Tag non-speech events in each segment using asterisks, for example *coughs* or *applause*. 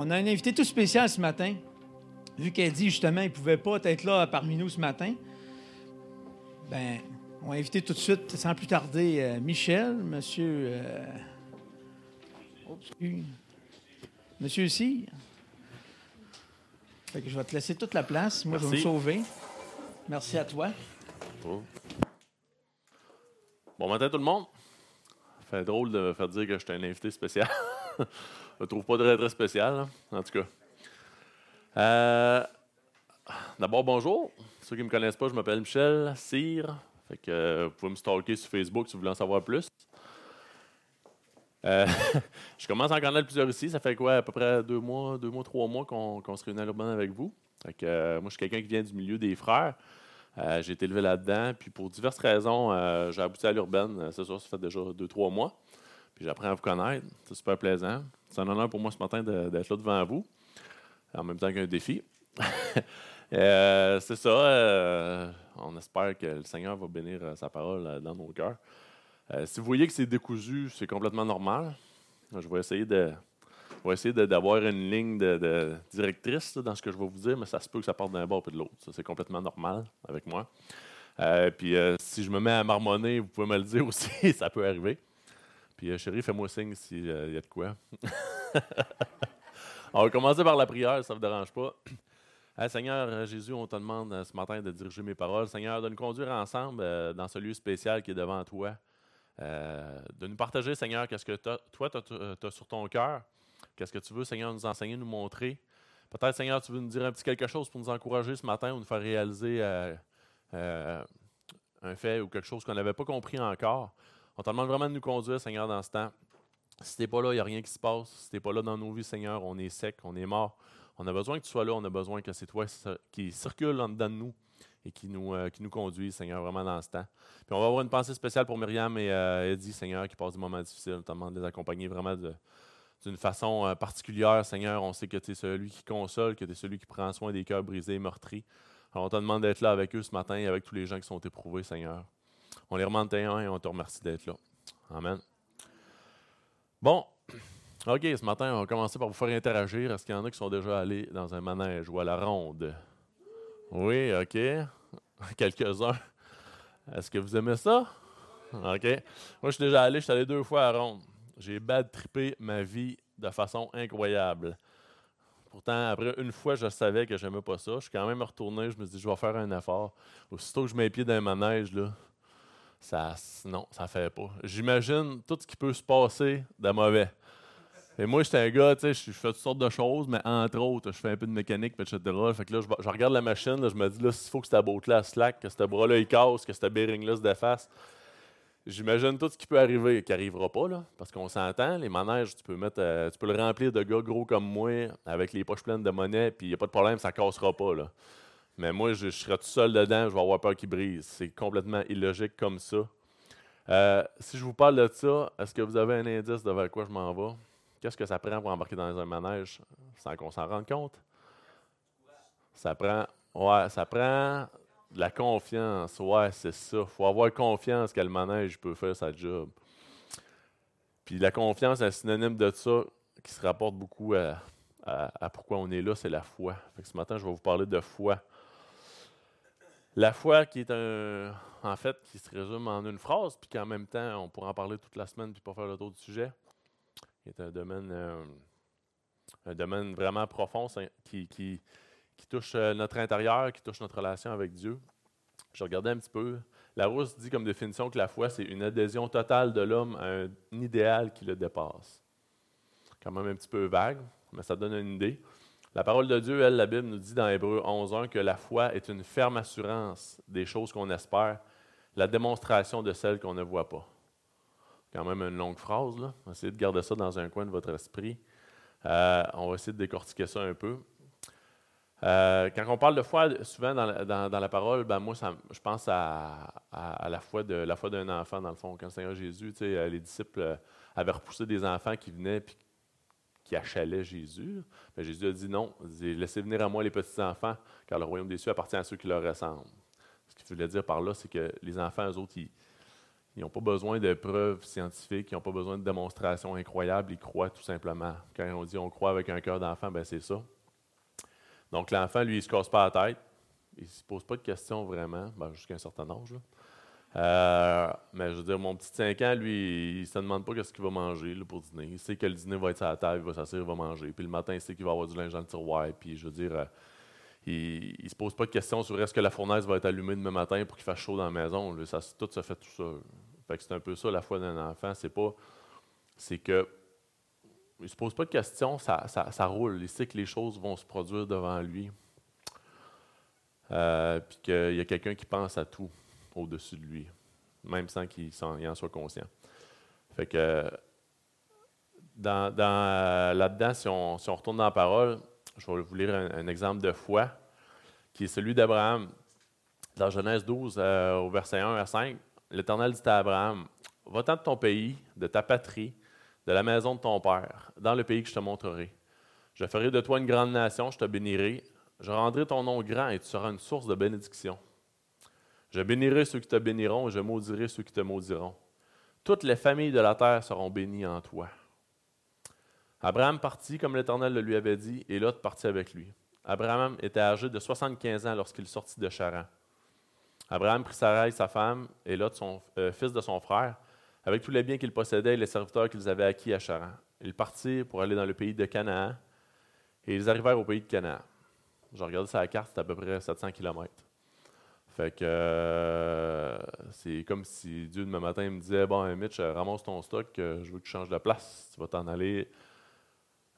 On a un invité tout spécial ce matin. Vu qu'elle dit justement qu'il ne pouvait pas être là parmi nous ce matin, ben, on va inviter tout de suite, sans plus tarder, euh, Michel, monsieur. Euh, monsieur Cyr. Fait que je vais te laisser toute la place. Moi, je vais me sauver. Merci à toi. Bon matin, tout le monde. Ça fait drôle de me faire dire que je suis un invité spécial. *laughs* je ne trouve pas très, très spécial, en tout cas. Euh, d'abord, bonjour. Ceux qui ne me connaissent pas, je m'appelle Michel Cyr. Fait que, euh, vous pouvez me stalker sur Facebook si vous voulez en savoir plus. Euh, *laughs* je commence à en connaître plusieurs ici. Ça fait quoi, à peu près deux mois, deux mois, trois mois qu'on se réunit à l'urbaine avec vous. Fait que, moi, je suis quelqu'un qui vient du milieu des frères. j'ai été élevé là-dedans. Puis pour diverses raisons, j'ai abouti à l'urbaine. C'est ça, ça fait déjà deux, trois mois. Puis j'apprends à vous connaître. C'est super plaisant. C'est un honneur pour moi ce matin d'être là devant vous en même temps qu'un défi. *laughs* Euh, c'est ça. Euh, on espère que le Seigneur va bénir euh, sa parole dans nos cœurs. si vous voyez que c'est décousu, c'est complètement normal. Je vais essayer de, essayer d'avoir une ligne de, directrice dans ce que je vais vous dire, mais ça se peut que ça parte d'un bord et de l'autre. c'est complètement normal avec moi. puis si je me mets à marmonner, vous pouvez me le dire *laughs* aussi, ça peut arriver. Puis chérie, fais-moi signe s'il y a de quoi. *laughs* On va commencer par la prière, ça ne vous dérange pas. *clears throat* Seigneur euh, Jésus, on te demande euh, ce matin de diriger mes paroles. Seigneur, de nous conduire ensemble euh, dans ce lieu spécial qui est devant toi. de nous partager, Seigneur, qu'est-ce que toi, tu as, sur ton cœur. Qu'est-ce que tu veux, Seigneur, nous enseigner, nous montrer. Peut-être, Seigneur, tu veux nous dire un petit quelque chose pour nous encourager ce matin ou nous faire réaliser un fait ou quelque chose qu'on n'avait pas compris encore. On te demande vraiment de nous conduire, Seigneur, dans ce temps. Si tu n'es pas là, il n'y a rien qui se passe. Si tu n'es pas là dans nos vies, Seigneur, on est sec, on est mort. On a besoin que tu sois là, on a besoin que c'est toi qui circule en dedans de nous et qui nous, euh, qui nous Seigneur, vraiment dans ce temps. Puis on va avoir une pensée spéciale pour Myriam et euh, Eddie, Seigneur, qui passent des moments difficiles. notamment de les accompagner vraiment d'une façon euh, particulière, Seigneur. On sait que tu es celui qui console, que tu es celui qui prend soin des cœurs brisés et meurtris. Alors on te demande d'être là avec eux ce matin et avec tous les gens qui sont éprouvés, Seigneur. On les remonte et on te remercie d'être là. Amen. Bon, OK, ce matin, on va commencer par vous faire interagir. Est-ce qu'il y en a qui sont déjà allés dans un manège ou à la ronde? Oui, OK. *laughs* Quelques-uns. Est-ce que vous aimez ça? OK. Moi, je suis déjà allé, je suis allé deux fois à la ronde. J'ai bad trippé ma vie de façon incroyable. Pourtant, après une fois, je savais que j'aimais pas ça. Je suis quand même retourné, je me dis, je vais faire un effort. Aussitôt que je mets les pieds dans un manège, là, ça, non, ça fait pas. J'imagine tout ce qui peut se passer de mauvais. Et moi, j'étais un gars, tu sais, je fais toutes sortes de choses, mais entre autres, je fais un peu de mécanique, etc. Fait que là, je, regarde la machine, je me dis, là, s'il faut que cette boîte-là slack, que ce bras-là, il casse, que ce bearing-là se défasse, j'imagine tout ce qui peut arriver, qui n'arrivera pas, là, parce qu'on s'entend, les manèges, tu peux mettre, euh, tu peux le remplir de gars gros comme moi, avec les poches pleines de monnaie, puis il n'y a pas de problème, ça ne cassera pas, là. Mais moi, je, serai tout seul dedans, je vais avoir peur qu'il brise. C'est complètement illogique comme ça. Euh, si je vous parle de ça, est-ce que vous avez un indice de vers quoi je m'en vais? Qu'est-ce que ça prend pour embarquer dans un manège sans qu'on s'en rende compte? Ça prend, ouais, ça prend de la confiance. Ouais, c'est ça. Il faut avoir confiance que le manège peut faire sa job. Puis la confiance, un synonyme de ça qui se rapporte beaucoup à, pourquoi on est là, c'est la foi. ce matin, je vais vous parler de foi. La foi qui est un, en fait, qui se résume en une phrase, puis qu'en même temps, on pourra en parler toute la semaine puis pas faire le tour du sujet, qui est un domaine, euh, un domaine vraiment profond qui, qui, touche euh, notre intérieur, qui touche notre relation avec Dieu. Je regardais un petit peu. La Rousse dit comme définition que la foi, c'est une adhésion totale de l'homme à un idéal qui le dépasse. Quand même un petit peu vague, mais ça donne une idée. La parole de Dieu, elle, la Bible nous dit dans Hébreu 11.1 que la foi est une ferme assurance des choses qu'on espère, la démonstration de celles qu'on ne voit pas. Quand même une longue phrase, là. Essayer de garder ça dans un coin de votre esprit. Euh, on va essayer de décortiquer ça un peu. Euh, quand on parle de foi, souvent dans la, parole, ben moi, je pense à, la foi de la foi d'un enfant, dans le fond. Quand le Seigneur Jésus, les disciples avaient repoussé des enfants qui venaient puis qui achalait Jésus. Mais Jésus a dit non, laissez venir à moi les petits-enfants, car le royaume des cieux appartient à ceux qui leur ressemblent. Ce qu'il voulait dire par là, c'est que les enfants, eux autres, ils n'ont pas besoin de preuves scientifiques, ils n'ont pas besoin de démonstrations incroyables, ils croient tout simplement. Quand on dit on croit avec un cœur d'enfant, ben c'est ça. Donc l'enfant, lui, il ne se casse pas la tête, il ne se pose pas de questions vraiment, ben, jusqu'à un certain âge. Euh, mais je veux dire, mon petit 5 ans, lui, il ne se demande pas qu'est-ce qu'il va manger pour dîner. Il sait que le dîner va être à la table, il va s'asseoir, il va manger. Puis le matin, il sait qu'il va avoir du linge dans le tiroir. Puis je veux dire, euh, il ne se pose pas de questions sur est-ce que la fournaise va être allumée demain matin pour qu'il fasse chaud dans la maison. ça, tout se fait tout ça. Fait c'est un peu ça la foi d'un enfant. C'est pas. C'est que. Il se pose pas de questions, ça, ça, roule. Il sait que les choses vont se produire devant lui. Euh, puis qu'il y a quelqu'un qui pense à tout au-dessus de lui, même sans qu'il en, soit conscient. Fait que dans, euh, là-dedans, si on, retourne dans la parole, je vais vous lire un, exemple de foi qui est celui d'Abraham. Dans Genèse 12, euh, au verset 1 à 5, l'Éternel dit à Abraham Va-t'en de ton pays, de ta patrie, de la maison de ton père, dans le pays que je te montrerai. Je ferai de toi une grande nation, je te bénirai, je rendrai ton nom grand et tu seras une source de bénédiction. Je bénirai ceux qui te béniront et je maudirai ceux qui te maudiront. Toutes les familles de la terre seront bénies en toi. Abraham partit comme l'Éternel le lui avait dit, et Lot partit avec lui. Abraham était âgé de 75 ans lorsqu'il sortit de Charan. Abraham prit Sarai, sa femme, et Lot, son euh, fils de son frère, avec tous les biens qu'il possédait et les serviteurs qu'ils avaient acquis à Charan. Ils partirent pour aller dans le pays de Canaan, et ils arrivèrent au pays de Canaan. Je regardé sur la carte, c'est à peu près 700 km. Fait que euh, c'est comme si Dieu demain matin me disait Bon, Mitch, ramasse ton stock, euh, je veux que tu changes de place. Tu vas t'en aller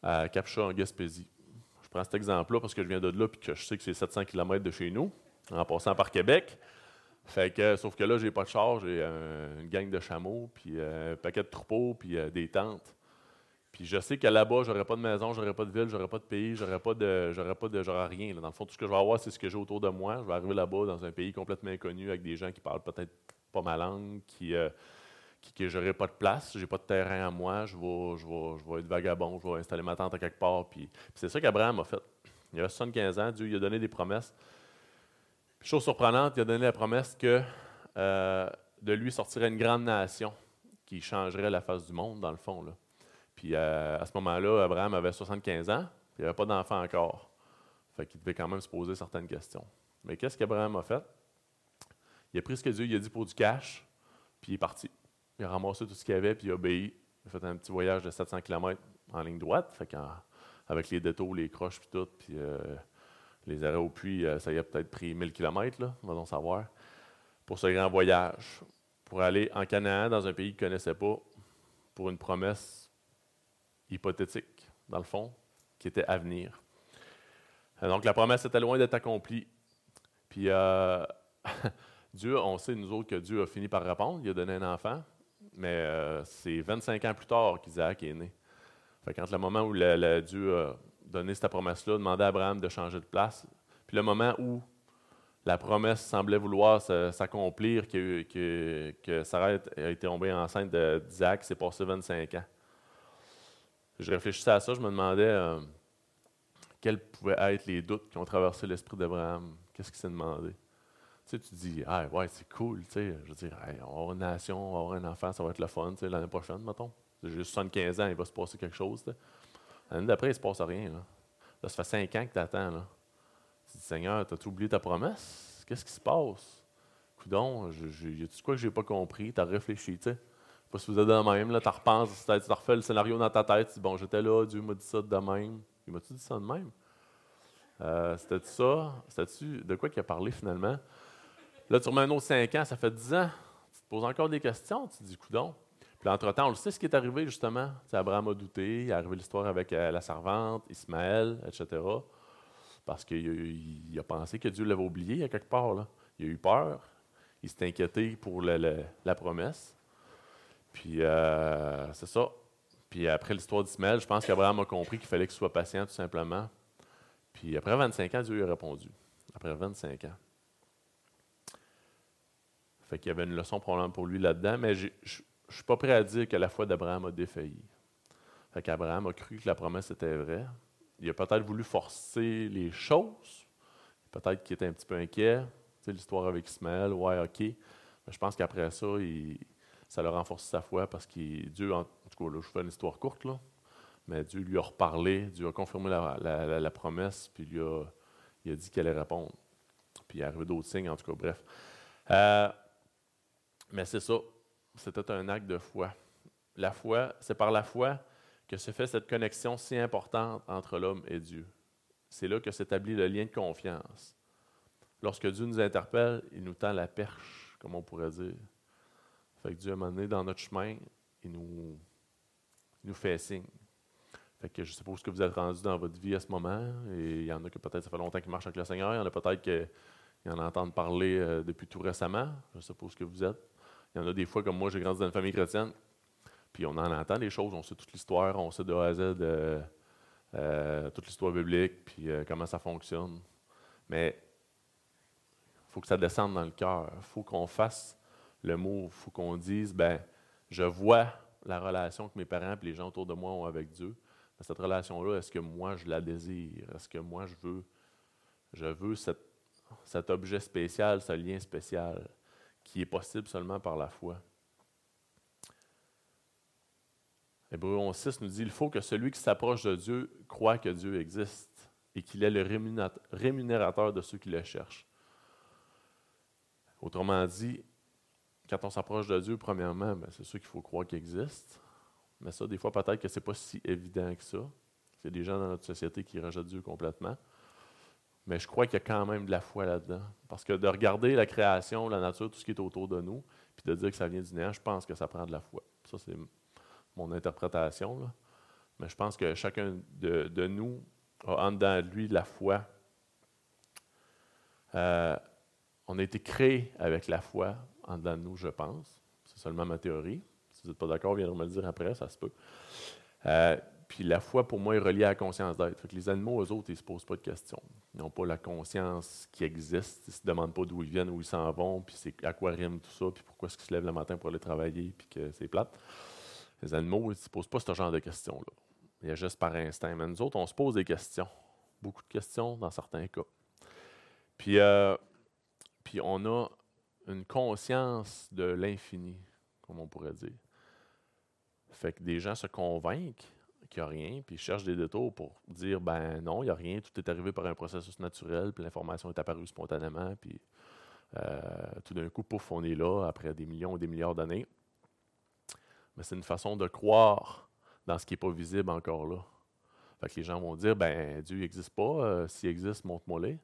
à Capcha en Gaspésie. Je prends cet exemple-là parce que je viens de là et que je sais que c'est 700 km de chez nous, en passant par Québec. Fait que, sauf que là, j'ai pas de char, j'ai une gang de chameaux, puis un paquet de troupeaux, puis des tentes. Puis je sais que là-bas, j'aurais pas de maison, j'aurais pas de ville, j'aurais pas de pays, j'aurais pas de, pas de, j'aurais rien. Dans le fond, tout ce que je vais avoir, c'est ce que j'ai autour de moi. Je vais arriver là-bas dans un pays complètement inconnu avec des gens qui parlent peut-être pas ma langue, qui, euh, qui que j'aurais pas de place, j'ai pas de terrain à moi, je vais, je vais, je vais être vagabond, je vais installer ma tente à quelque part. Puis, c'est ça qu'Abraham a fait. Il a 75 ans, Dieu lui a donné des promesses. chose surprenante, il a donné la promesse que euh, de lui sortirait une grande nation qui changerait la face du monde, dans le fond. Puis euh, à ce moment-là, Abraham avait 75 ans, puis il n'avait pas d'enfant encore. Fait qu'il devait quand même se poser certaines questions. Mais qu'est-ce qu'Abraham a fait? Il a pris ce que Dieu lui a dit pour du cash, puis il est parti. Il a ramassé tout ce qu'il avait, puis il a obéi. Il a fait un petit voyage de 700 km en ligne droite, avec les détours, les croches, puis tout, puis euh, les arrêts au puits, euh, ça y a peut-être pris 1000 km, là, va savoir, pour ce grand voyage, pour aller en Canaan, dans un pays qu'il ne connaissait pas, pour une promesse hypothétique, dans le fond, qui était à venir. Donc, la promesse était loin d'être accomplie. Puis, euh, *laughs* Dieu, on sait, nous autres, que Dieu a fini par répondre. Il a donné un enfant. Mais euh, c'est 25 ans plus tard qu'Isaac est né. Fait quand le moment où Dieu a donné cette promesse-là, demandé à Abraham de changer de place, puis le moment où la promesse semblait vouloir s'accomplir, que, que, que, Sarah a été tombée enceinte d'Isaac, c'est passé 25 ans je réfléchissais à ça, je me demandais euh, quels pouvaient être les doutes qui ont traversé l'esprit d'Abraham. Qu'est-ce qu'il s'est demandé? Tu sais, tu dis, ah, ouais, c'est cool, tu sais, je veux dire, on va avoir une nation, on va avoir un enfant, ça va être le fun, tu sais, l'année prochaine, mettons. J'ai 75 ans, il va se passer quelque chose, L'année d'après, il ne se passe rien, là. Ça fait 5 ans que tu attends, là. Tu dis, Seigneur, as-tu oublié ta promesse? Qu'est-ce qui se passe? Coudon, y a-tu quoi que j'ai pas compris? Tu as réfléchi, tu sais pas si vous êtes de même, là, tu repenses, tu refais le scénario dans ta tête, tu dis, bon, j'étais là, Dieu m'a dit ça de même. Il m'a-tu dit ça de même? Euh, c'était ça? C'était-tu de quoi qu'il a parlé finalement? Là, tu remets un autre 5 ans, ça fait 10 ans. Tu te poses encore des questions, tu te dis, coudon. Puis entre-temps, on le sait ce qui est arrivé justement. Abraham a douté, il est arrivé l'histoire avec euh, la servante, Ismaël, etc. Parce qu'il a pensé que Dieu l'avait oublié quelque part. Là. Il a eu peur, il s'est inquiété pour la promesse. Puis euh, c'est ça. Puis après l'histoire d'Ismaël, je pense qu'Abraham a compris qu'il fallait qu'il soit patient tout simplement. Puis après 25 ans, Dieu lui a répondu. Après 25 ans. Fait qu'il y avait une leçon probablement pour lui là-dedans, mais je ne suis pas prêt à dire que la foi d'Abraham a défailli. Fait qu'Abraham a cru que la promesse était vraie. Il a peut-être voulu forcer les choses. Peut-être qu'il était un petit peu inquiet. Tu sais, l'histoire avec Ismaël, ouais, OK. Mais je pense qu'après ça, il, ça a renforcé sa foi parce que Dieu, en, tout cas, là, je fais une histoire courte, là, mais Dieu lui a reparlé, Dieu a confirmé la, promesse, puis lui a, il a dit qu'il allait répondre. Puis il est arrivé d'autres signes, en tout cas, bref. Euh, mais c'est ça, c'était un acte de foi. La foi, c'est par la foi que se fait cette connexion si importante entre l'homme et Dieu. C'est là que s'établit le lien de confiance. Lorsque Dieu nous interpelle, il nous tend la perche, comme on pourrait dire. Fait que Dieu, m'a un dans notre chemin, il nous, nous fait signe. Fait que je suppose que vous êtes rendu dans votre vie à ce moment, et il y en a que peut-être ça fait longtemps qu'ils marchent avec le Seigneur, il y en a peut-être qui en entendent parler euh, depuis tout récemment, je suppose que vous êtes. Il y en a des fois, comme moi, j'ai grandi dans une famille chrétienne, puis on en entend des choses, on sait toute l'histoire, on sait de A à Z euh, euh, toute l'histoire biblique, puis comment ça fonctionne. Mais il faut que ça descende dans le cœur. Il faut qu'on fasse le mot. Il faut qu'on dise, ben, je vois la relation que mes parents et les gens autour de moi ont avec Dieu. Cette relation-là, est-ce que moi je la désire? Est-ce que moi je veux, je veux cet objet spécial, ce lien spécial, qui est possible seulement par la foi? Hébreu 11.6 nous dit, il faut que celui qui s'approche de Dieu croit que Dieu existe et qu'il est le rémunérateur de ceux qui le cherchent. Autrement dit, quand on s'approche de Dieu, premièrement, ben, c'est sûr qu'il faut croire qu'il existe. Mais ça, des fois, peut-être que ce n'est pas si évident que ça. A des gens dans notre société qui rejettent Dieu complètement. Mais je crois qu'il y a quand même de la foi là-dedans. Parce que de regarder la création, la nature, tout ce qui est autour de nous, puis de dire que ça vient du néant, je pense que ça prend de la foi. Ça, c'est mon interprétation. Mais je pense que chacun de, nous a en lui la foi. Euh, on a été créé avec la foi en dedans de nous, je pense. C'est seulement ma théorie. Si vous n'êtes pas d'accord, viendrez me le dire après, ça se peut. Euh, puis la foi, pour moi, est reliée à la conscience d'être. Les animaux, eux autres, ils ne se posent pas de questions. Ils n'ont pas la conscience qui existe. Ils ne se demandent pas d'où ils viennent, où ils s'en vont, puis c'est à quoi rime tout ça, puis pourquoi est-ce qu'ils se lèvent le matin pour aller travailler, puis que c'est plate. Les animaux, ils ne se posent pas ce genre de questions-là. Ils agissent par instinct. Mais nous autres, on se pose des questions. Beaucoup de questions dans certains cas. Puis euh, puis on a une conscience de l'infini, comme on pourrait dire. Fait que des gens se convainquent qu'il n'y a rien, puis ils cherchent des détours pour dire ben non, il n'y a rien, tout est arrivé par un processus naturel, puis l'information est apparue spontanément, puis euh, tout d'un coup, pouf, on est là après des millions ou des milliards d'années. Mais c'est une façon de croire dans ce qui n'est pas visible encore là. Fait que les gens vont dire ben Dieu n'existe pas, euh, s'il existe, montre-moi-les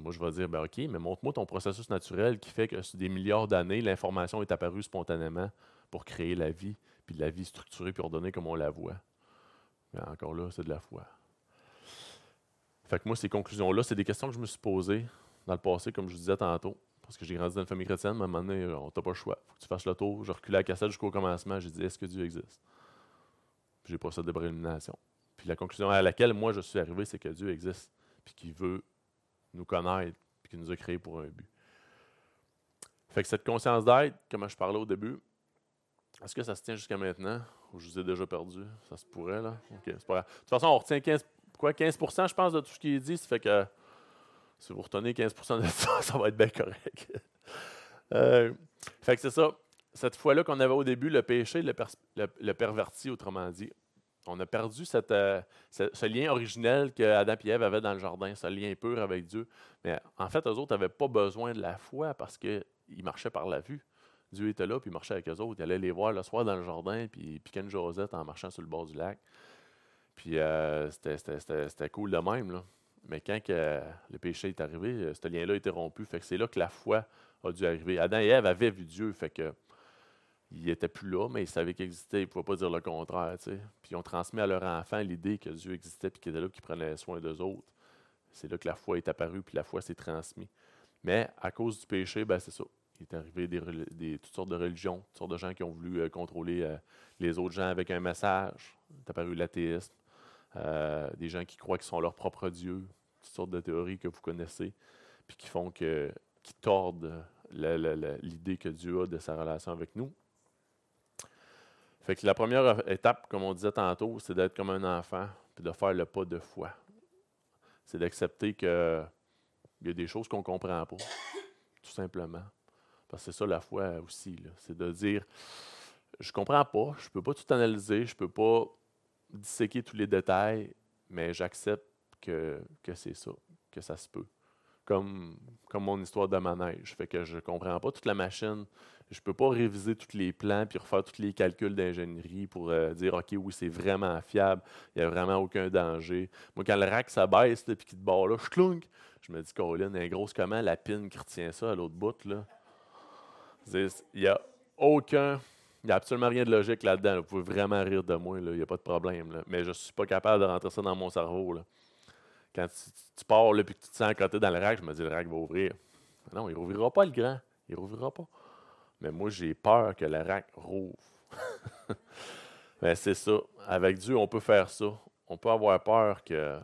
moi, je vais dire, ben, OK, mais montre-moi ton processus naturel qui fait que sur des milliards d'années, l'information est apparue spontanément pour créer la vie, puis la vie structurée puis ordonnée comme on la voit. Mais encore là, c'est de la foi. Fait que moi, ces conclusions-là, c'est des questions que je me suis posées dans le passé, comme je vous disais tantôt. Parce que j'ai grandi dans une famille chrétienne, mais à un moment donné, on t'a pas le choix. faut que tu fasses le tour. Je reculais la cassette jusqu'au commencement. J'ai dit, est-ce que Dieu existe? Puis j'ai pas ça de prélimination. Puis la conclusion à laquelle moi je suis arrivé, c'est que Dieu existe, puis qu'il veut nous connaître et qui nous a créés pour un but. Fait que cette conscience d'être, comme je parlais au début, est-ce que ça se tient jusqu'à maintenant? Ou je vous ai déjà perdu? Ça se pourrait, là? OK, c'est pas grave. De toute façon, on retient 15, quoi, 15 je pense, de tout ce qui est dit. Ça fait que si vous retenez 15% de ça, *laughs* ça va être bien correct. Euh, fait que c'est ça. Cette fois-là qu'on avait au début, le péché, le, le perverti, autrement dit, on a perdu euh, ce, lien originel que Adam et Ève avaient dans le jardin, ce lien pur avec Dieu. Mais en fait, eux autres n'avaient pas besoin de la foi parce qu'ils marchaient par la vue. Dieu était là, puis il marchait avec eux autres. Il allait les voir le soir dans le jardin, puis il piquait une Josette en marchant sur le bord du lac. Puis euh, c'était cool de même. Mais quand le péché est arrivé, euh, ce lien-là a été rompu. Fait que c'est là que la foi a dû arriver. Adam et Ève avaient vu Dieu. Fait que il n'était plus là, mais il savait qu'il existait. Il ne pouvait pas dire le contraire. Puis ils ont transmis à leur enfant l'idée que Dieu existait et qu'il était là, qu'il prenait soin d'eux autres. C'est là que la foi est apparue, puis la foi s'est transmise. Mais à cause du péché, ben, c'est ça. Il est arrivé des, toutes sortes de religions, toutes sortes de gens qui ont voulu euh, contrôler euh, les autres gens avec un message. Il est apparu l'athéisme. Euh, des gens qui croient qu'ils sont leur propre Dieu. Toutes sortes de théories que vous connaissez, puis qui font que, qui tordent l'idée que Dieu a de sa relation avec nous. Fait que la première étape, comme on disait tantôt, c'est d'être comme un enfant, puis de faire le pas de foi. C'est d'accepter qu'il y a des choses qu'on ne comprend pas, tout simplement. Parce que c'est ça la foi aussi. C'est de dire je comprends pas, je peux pas tout analyser, je peux pas disséquer tous les détails, mais j'accepte que, que c'est ça, que ça se peut. Comme, comme mon histoire de manège. Fait que je comprends pas toute la machine. Je peux pas réviser tous les plans puis refaire tous les calculs d'ingénierie pour euh, dire OK, oui, c'est vraiment fiable, il n'y a vraiment aucun danger. Moi, quand le rack s'abaisse puis qu'il te barre là, je clunk. Je me dis, Colin, est grosse comment la pine qui retient ça à l'autre bout là? Il n'y a aucun il n'y a absolument rien de logique là-dedans. Vous pouvez vraiment rire de moi, il n'y a pas de problème. Mais je ne suis pas capable de rentrer ça dans mon cerveau. Quand tu, pars et que tu te sens à côté dans le rack, je me dis le rack va ouvrir. Non, il rouvrira pas le grand. Il rouvrira pas. Mais moi, j'ai peur que le rack rouvre. *laughs* Mais c'est ça. Avec Dieu, on peut faire ça. On peut avoir peur que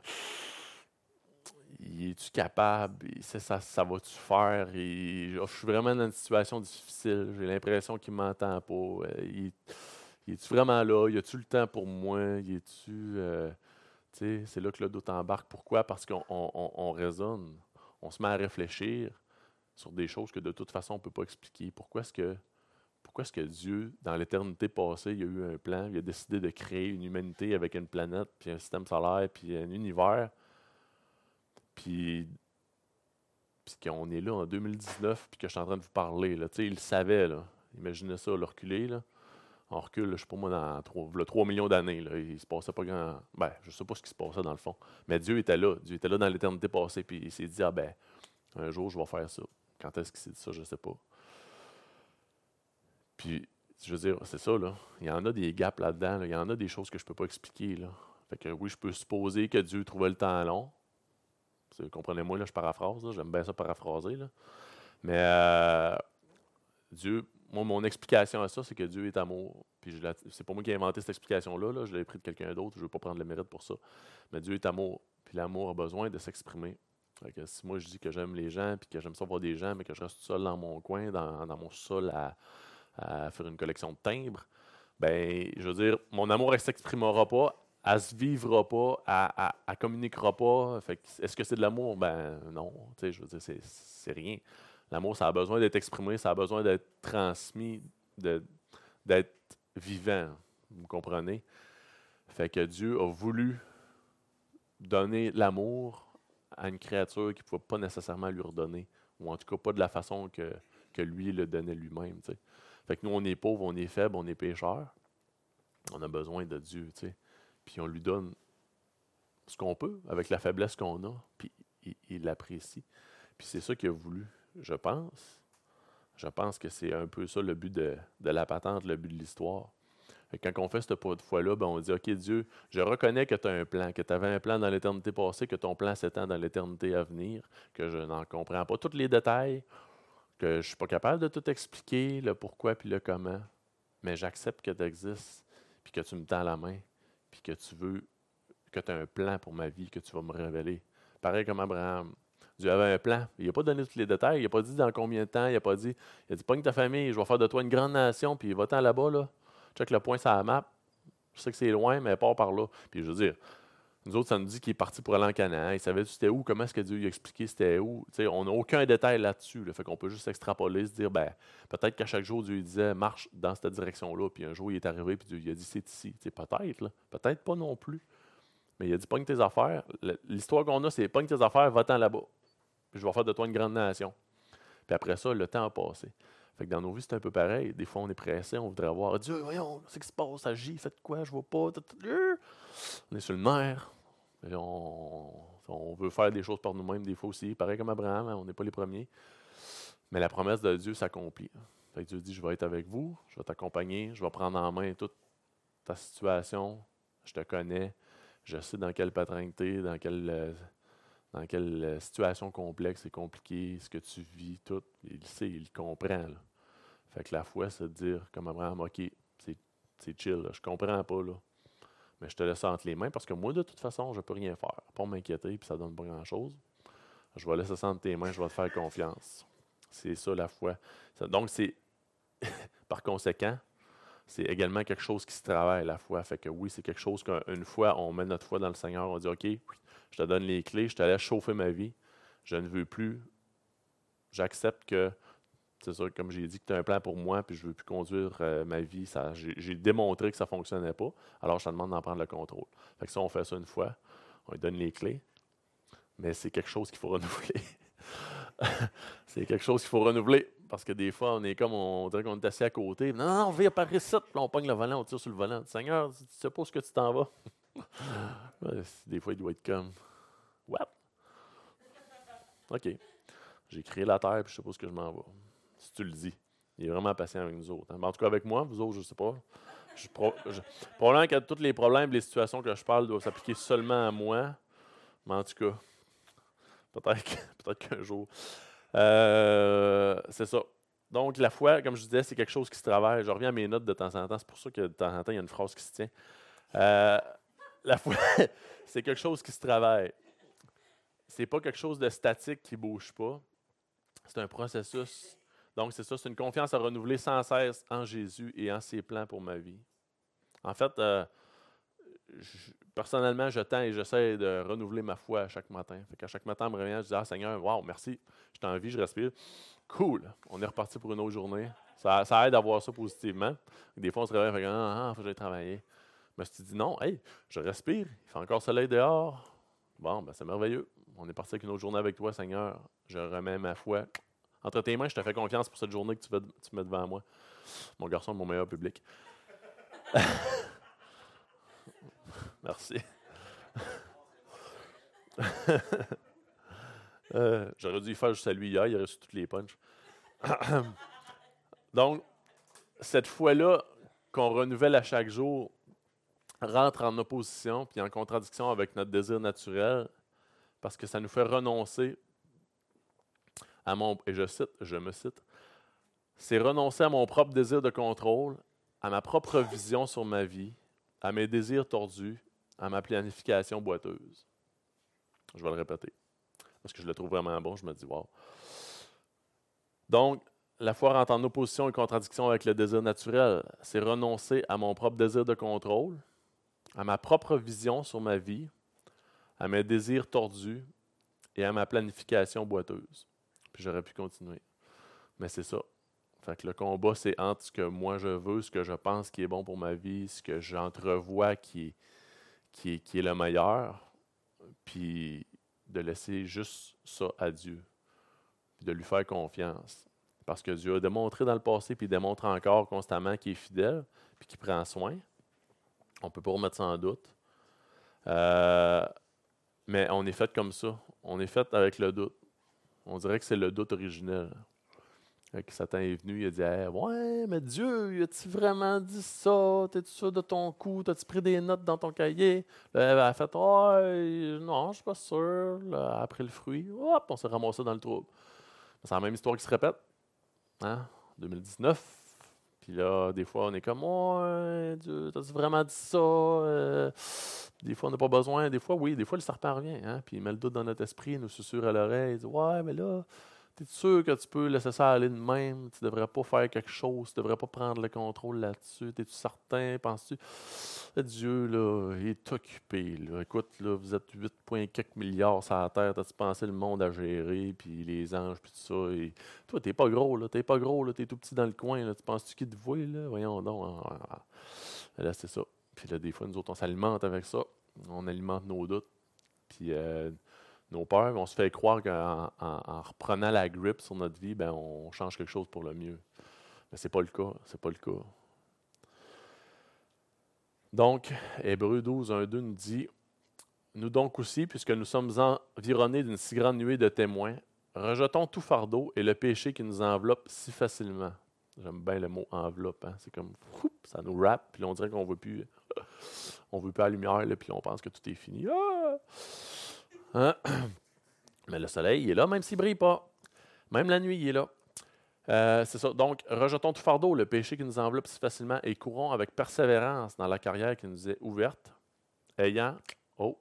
es-tu capable? Ça, ça, va-tu faire? je suis vraiment dans une situation difficile. J'ai l'impression qu'il ne m'entend pas. Euh, il, est-tu vraiment là? Y a-tu le temps pour moi? Y tu c'est là que le doute embarque. Pourquoi? Parce qu'on on, raisonne. On se met à réfléchir sur des choses que de toute façon, on ne peut pas expliquer. Pourquoi est-ce que est-ce que Dieu, dans l'éternité passée, il a eu un plan, il a décidé de créer une humanité avec une planète, puis un système solaire, puis un univers, puis, qu'on est là en 2019, puis que je suis en train de vous parler. Là. Il le savait. Là. Imaginez ça, le reculer. Là. On recule, je ne sais pas moi, dans 3, 3 millions d'années. Il se passait pas grand. Ben, je ne sais pas ce qui se passait dans le fond. Mais Dieu était là. Dieu était là dans l'éternité passée. Puis il s'est dit, ah ben, un jour, je vais faire ça. Quand est-ce qu'il s'est dit ça, je ne sais pas. Puis, je veux dire, c'est ça, là. Il y en a des gaps là-dedans. Il y en a des choses que je ne peux pas expliquer. Là. Fait que oui, je peux supposer que Dieu trouvait le temps long. Comprenez-moi, là, je paraphrase, j'aime bien ça paraphraser. Mais euh, Dieu, moi, mon explication à ça, c'est que Dieu est amour. Puis c'est pas moi qui ai inventé cette explication-là, là, je l'ai pris de quelqu'un d'autre, je ne veux pas prendre le mérite pour ça. Mais Dieu est amour. Puis l'amour a besoin de s'exprimer. Si moi je dis que j'aime les gens, puis que j'aime ça voir des gens, mais que je reste seul dans mon coin, dans, mon sol à, faire une collection de timbres, ben, je veux dire, mon amour ne s'exprimera pas elle se vivra pas, elle, ne communiquera pas. est-ce que c'est de l'amour? Ben non. Je veux dire, c'est, rien. L'amour, ça a besoin d'être exprimé, ça a besoin d'être transmis, d'être vivant. Vous comprenez? Fait que Dieu a voulu donner l'amour à une créature qu'il ne pouvait pas nécessairement lui redonner, ou en tout cas pas de la façon que, que lui le donnait lui-même. Fait que nous, on est pauvres, on est faibles, on est pécheurs. On a besoin de Dieu. puis on lui donne ce qu'on peut avec la faiblesse qu'on a, puis il l'apprécie. Puis c'est ça qu'il a voulu, je pense. Je pense que c'est un peu ça le but de, la patente, le but de l'histoire. Quand on fait cette fois-là, ben on dit OK, Dieu, je reconnais que tu as un plan, que tu avais un plan dans l'éternité passée, que ton plan s'étend dans l'éternité à venir, que je n'en comprends pas tous les détails, que je ne suis pas capable de tout expliquer, le pourquoi puis le comment, mais j'accepte que tu existes, puis que tu me tends la main, puis que tu veux, que tu as un plan pour ma vie, que tu vas me révéler. Pareil comme Abraham. Dieu avait un plan. Il n'a pas donné tous les détails. Il n'a pas dit dans combien de temps. Il n'a pas dit, il a dit, pogne ta famille, je vais faire de toi une grande nation, puis va-t'en là-bas, là. Check le point sur la map. Je sais que c'est loin, mais part par là. Puis je veux dire, nous autres, ça nous dit qu'il est parti pour aller en Canaan. Il savait c'était où, comment est-ce que Dieu lui a expliqué c'était où. on n'a aucun détail là-dessus. Là. Fait qu'on peut juste extrapoler, se dire, ben, peut-être qu'à chaque jour, Dieu disait, marche dans cette direction-là. Puis un jour, il est arrivé, puis Dieu lui a dit, c'est ici. peut-être, peut-être pas non plus. Mais il a dit, pogne tes affaires. L'histoire qu'on a, c'est pogne tes affaires, va-t'en là-bas. Puis je vais faire de toi une grande nation. Puis après ça, le temps a passé. Fait que dans nos vies, c'est un peu pareil. Des fois, on est pressé, on voudrait voir Dieu, voyons, c'est ce qui se passe, agis, faites quoi, je vois pas. On est sur le nerf. On, veut faire des choses par nous-mêmes des fois aussi. Pareil comme Abraham, hein, on n'est pas les premiers. Mais la promesse de Dieu s'accomplit. Fait que Dieu dit, je vais être avec vous, je vais t'accompagner, je vais prendre en main toute ta situation, je te connais, je sais dans quelle paternité, dans quelle, euh, dans quelle euh, situation complexe et compliquée, ce que tu vis, tout. Il sait, il comprend. Fait que la foi, c'est de dire, comme Abraham, OK, c'est chill, je comprends pas, là. Mais je te laisse entre les mains parce que moi, de toute façon, je peux rien faire. Pas m'inquiéter, puis ça ne donne pas grand-chose. Je vais laisser ça entre tes mains, je vais te faire confiance. C'est ça la foi. Donc, c'est *laughs* par conséquent, c'est également quelque chose qui se travaille, la foi. Fait que oui, c'est quelque chose qu'une fois, on met notre foi dans le Seigneur, on dit OK, je te donne les clés, je te laisse chauffer ma vie. Je ne veux plus. J'accepte que c'est ça, comme j'ai dit que tu as un plan pour moi, puis je ne veux plus conduire euh, ma vie. j'ai, démontré que ça ne fonctionnait pas. Alors, je te demande d'en prendre le contrôle. Fait que ça, on fait ça une fois. On lui donne les clés. Mais c'est quelque chose qu'il faut *laughs* renouveler. *laughs* c'est quelque chose qu'il faut renouveler. Parce que des fois, on est comme, on, dirait qu'on est assis à côté. Non, non, on vient par ici. Puis on pogne le volant, on tire sur le volant. Seigneur, tu sais pas où que tu t'en vas. Des fois, il doit être comme, what? OK. J'ai créé la terre, puis je sais pas ce que je m'en vais si tu le dis. Il est vraiment patient avec nous autres. Hein. en tout cas, avec moi, vous autres, je ne sais pas. Je, probablement que tous les problèmes, les situations que je parle doivent s'appliquer seulement à moi. Mais en tout cas, *laughs* peut-être qu'un jour. Euh, c'est ça. Donc, la foi, comme je disais, c'est quelque chose qui se travaille. Je reviens à mes notes de temps en temps. C'est pour ça que de temps en temps, il y a une phrase qui se tient. Euh, la foi, *laughs* c'est quelque chose qui se travaille. C'est pas quelque chose de statique qui bouge pas. C'est un processus donc, c'est ça, c'est une confiance à renouveler sans cesse en Jésus et en ses plans pour ma vie. En fait, euh, personnellement, je tends et j'essaie de renouveler ma foi à chaque matin. Fait qu'à chaque matin, je me réveille, je dis Ah Seigneur, wow, merci, je en vie, je respire. Cool, on est reparti pour une autre journée. Ça, aide à voir ça positivement. Des fois, on se réveille et fait Ah, il faut que j'aille travailler. Mais je te dis non, hey, je respire, il fait encore soleil dehors. Bon, ben c'est merveilleux. On est parti avec une autre journée avec toi, Seigneur. Je remets ma foi entre tes mains, je te fais confiance pour cette journée que tu, tu mets devant moi. Mon garçon mon meilleur public. *laughs* Merci. *laughs* Euh, j'aurais dû faire juste à lui hier, il a reçu toutes les punches. *coughs* Donc, cette fois-là qu'on renouvelle à chaque jour rentre en opposition puis en contradiction avec notre désir naturel parce que ça nous fait renoncer à mon, et je cite, je me cite, c'est renoncer à mon propre désir de contrôle, à ma propre vision sur ma vie, à mes désirs tordus, à ma planification boiteuse. Je vais le répéter, parce que je le trouve vraiment bon, je me dis, wow. Donc, la foi rentre en opposition et contradiction avec le désir naturel. C'est renoncer à mon propre désir de contrôle, à ma propre vision sur ma vie, à mes désirs tordus et à ma planification boiteuse. Puis j'aurais pu continuer. Mais c'est ça. Fait que le combat, c'est entre ce que moi je veux, ce que je pense qui est bon pour ma vie, ce que j'entrevois qui est, qui, est, qui est le meilleur, puis de laisser juste ça à Dieu, puis de lui faire confiance. Parce que Dieu a démontré dans le passé, puis il démontre encore constamment qu'il est fidèle, puis qu'il prend soin. On ne peut pas remettre ça en doute. Euh, mais on est fait comme ça. On est fait avec le doute. On dirait que c'est le doute originel. Que Satan est venu, il a dit Ouais, mais Dieu, as-tu vraiment dit ça? T'es-tu sûr de ton coup? T'as-tu pris des notes dans ton cahier? Là, Elle a fait Ouais, non, je suis pas sûr. Là, après le fruit, hop, on s'est ramassé dans le trouble. C'est la même histoire qui se répète. Hein? 2019. Puis là, des fois, on est comme Ouais, Dieu, t'as-tu vraiment dit ça? Euh, des fois, on n'a pas besoin. Des fois, oui. Des fois, le serpent revient. Hein? Puis il met le doute dans notre esprit, il nous susurre à l'oreille. Il dit Ouais, mais là, tu es sûr que tu peux laisser ça aller de même? Tu devrais pas faire quelque chose. Tu devrais pas prendre le contrôle là-dessus. Es-tu certain? Penses-tu? Dieu, là, il est occupé. Là. Écoute, là, vous êtes 8,4 milliards sur la Terre. As-tu pensé le monde à gérer Puis les anges, puis tout ça? Toi, tu n'es pas gros. Tu n'es pas gros. Tu es tout petit dans le coin. Là. Tu penses-tu qu'il te voit là? Voyons donc. Ah, ah, ah. Là, c'est ça. Puis là, des fois, nous autres, on s'alimente avec ça. On alimente nos doutes. Puis euh, nos peurs. On se fait croire qu'en en, reprenant la grippe sur notre vie, ben, on change quelque chose pour le mieux. Mais ce n'est pas le cas. C'est pas le cas. Donc, Hébreu 12, 1, 2 nous dit Nous donc aussi, puisque nous sommes environnés d'une si grande nuée de témoins, rejetons tout fardeau et le péché qui nous enveloppe si facilement. J'aime bien le mot enveloppe. Hein. C'est comme, ça nous rappe, puis on dirait qu'on ne veut plus *laughs* on veut la lumière, là, puis on pense que tout est fini. Ah! Hein? *clears throat* Mais le soleil, il est là, même s'il ne brille pas. Même la nuit, il est là. Euh, c'est ça. Donc, rejetons tout fardeau, le péché qui nous enveloppe si facilement, et courons avec persévérance dans la carrière qui nous est ouverte, ayant, oh,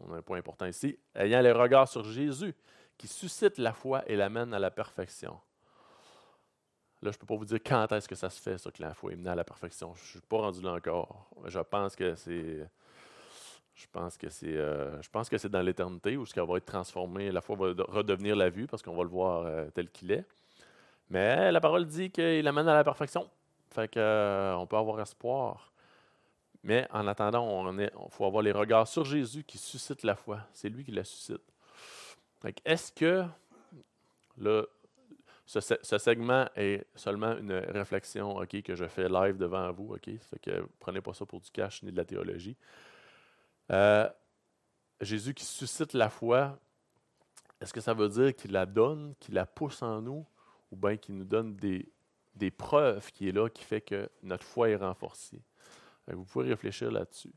on a un point important ici, ayant les regards sur Jésus, qui suscite la foi et l'amène à la perfection. Là, je ne peux pas vous dire quand est-ce que ça se fait, ça, que la foi est menée à la perfection. Je ne suis pas rendu là encore. Je pense que c'est. Je pense que c'est, euh, je pense que c'est dans l'éternité où ce qu'elle va être transformée, la foi va redevenir la vue parce qu'on va le voir euh, tel qu'il est. Mais la parole dit qu'il amène à la perfection. Fait que, euh, on peut avoir espoir. Mais en attendant, il faut avoir les regards sur Jésus qui suscite la foi. C'est lui qui la suscite. Est-ce que le, ce, segment est seulement une réflexion que je fais live devant vous? ok Fait que prenez pas ça pour du cash ni de la théologie. Euh, Jésus qui suscite la foi, est-ce que ça veut dire qu'il la donne, qu'il la pousse en nous, ou bien qu'il nous donne des, preuves qui est là, qui fait que notre foi est renforcée? Vous pouvez réfléchir là-dessus.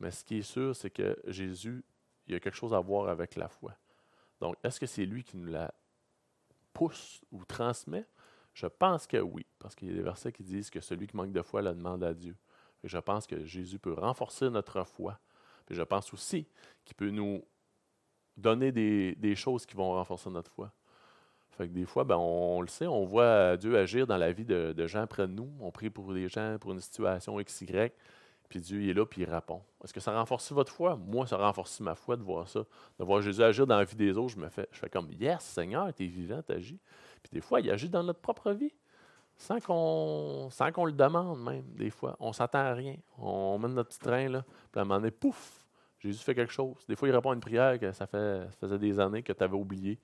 Mais ce qui est sûr, c'est que Jésus, il y a quelque chose à voir avec la foi. Donc, est-ce que c'est lui qui nous la pousse ou transmet? Je pense que oui, parce qu'il y a des versets qui disent que celui qui manque de foi la demande à Dieu. Et je pense que Jésus peut renforcer notre foi. Puis je pense aussi qu'il peut nous donner des, choses qui vont renforcer notre foi. Fait que des fois, ben, on, le sait, on voit Dieu agir dans la vie de, gens près de nous. On prie pour des gens, pour une situation X, Y. Puis Dieu est là, puis il répond. Est-ce que ça renforce votre foi? Moi, ça renforce ma foi de voir ça. De voir Jésus agir dans la vie des autres, je me fais, je fais comme Yes, Seigneur, tu es vivant, tu agis. Puis des fois, il agit dans notre propre vie. Sans qu'on, sans qu'on le demande même, des fois. On s'attend à rien. On met notre petit train, là, puis à un moment donné, pouf, Jésus fait quelque chose. Des fois, il répond à une prière que ça, fait, ça faisait des années que tu avais oublié.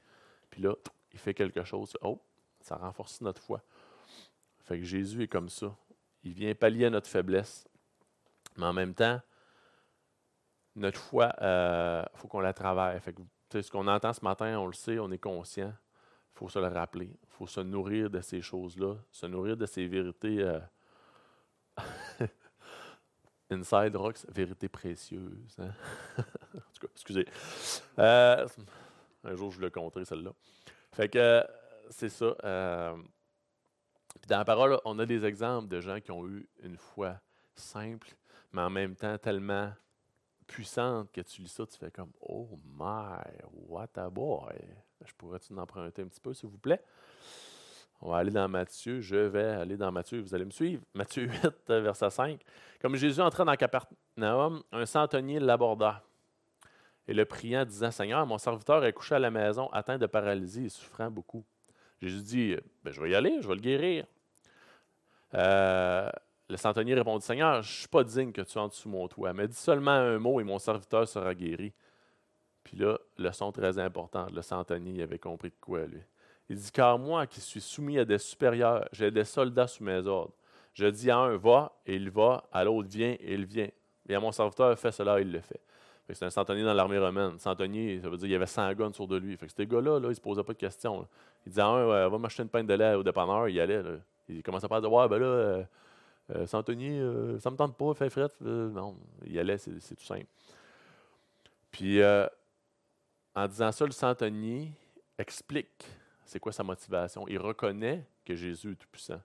Puis là, il fait quelque chose. Oh, ça renforce notre foi. Fait que Jésus est comme ça. Il vient pallier à notre faiblesse. Mais en même temps, notre foi, il euh, faut qu'on la travaille. Fait ce qu'on entend ce matin, on le sait, on est conscient. Il faut se le rappeler. Il faut se nourrir de ces choses-là, se nourrir de ces vérités. Euh, *laughs* Inside Rocks, vérité précieuse. Hein. *laughs* en tout cas, excusez. Euh, un jour, je le compter, celle-là. Fait que c'est ça. puis dans la parole, on a des exemples de gens qui ont eu une foi simple, mais en même temps tellement puissante que tu lis ça, tu fais comme Oh my, what a boy. Je pourrais-tu emprunter un petit peu, s'il vous plaît? On va aller dans Matthieu. Je vais aller dans Matthieu. Vous allez me suivre. *laughs* Matthieu 8, verset 5. Comme Jésus entrait dans Capernaum, un centenier l'aborda et le priant, disant Seigneur, mon serviteur est couché à la maison, atteint de paralysie et souffrant beaucoup. Jésus dit ben, Je vais y aller, je vais le guérir. Euh, le centenier répondit Seigneur, je ne suis pas digne que tu entres sous mon toit, mais dis seulement un mot et mon serviteur sera guéri. Puis là, leçon très importante, le centenier avait compris de quoi, lui. Il dit Car moi qui suis soumis à des supérieurs, j'ai des soldats sous mes ordres. Je dis à un va, et il va, à l'autre viens, et il vient. Et à mon serviteur, fais cela, il le fait. c'est un centenier dans l'armée romaine. Centenier, ça veut dire qu'il y avait 100 guns sur de lui. Fait que ces gars-là, là, ils ne se posaient pas de questions. Il disait à un, va m'acheter une pinte de lait au dépanneur, il allait. Il commençait pas à dire Ouais, ben là, euh, euh, Santonier, euh, ça ne me tente pas, fait fret. Euh, non, il allait, c'est tout simple. Puis, en disant ça, le Santonier explique c'est quoi sa motivation. Il reconnaît que Jésus est tout-puissant,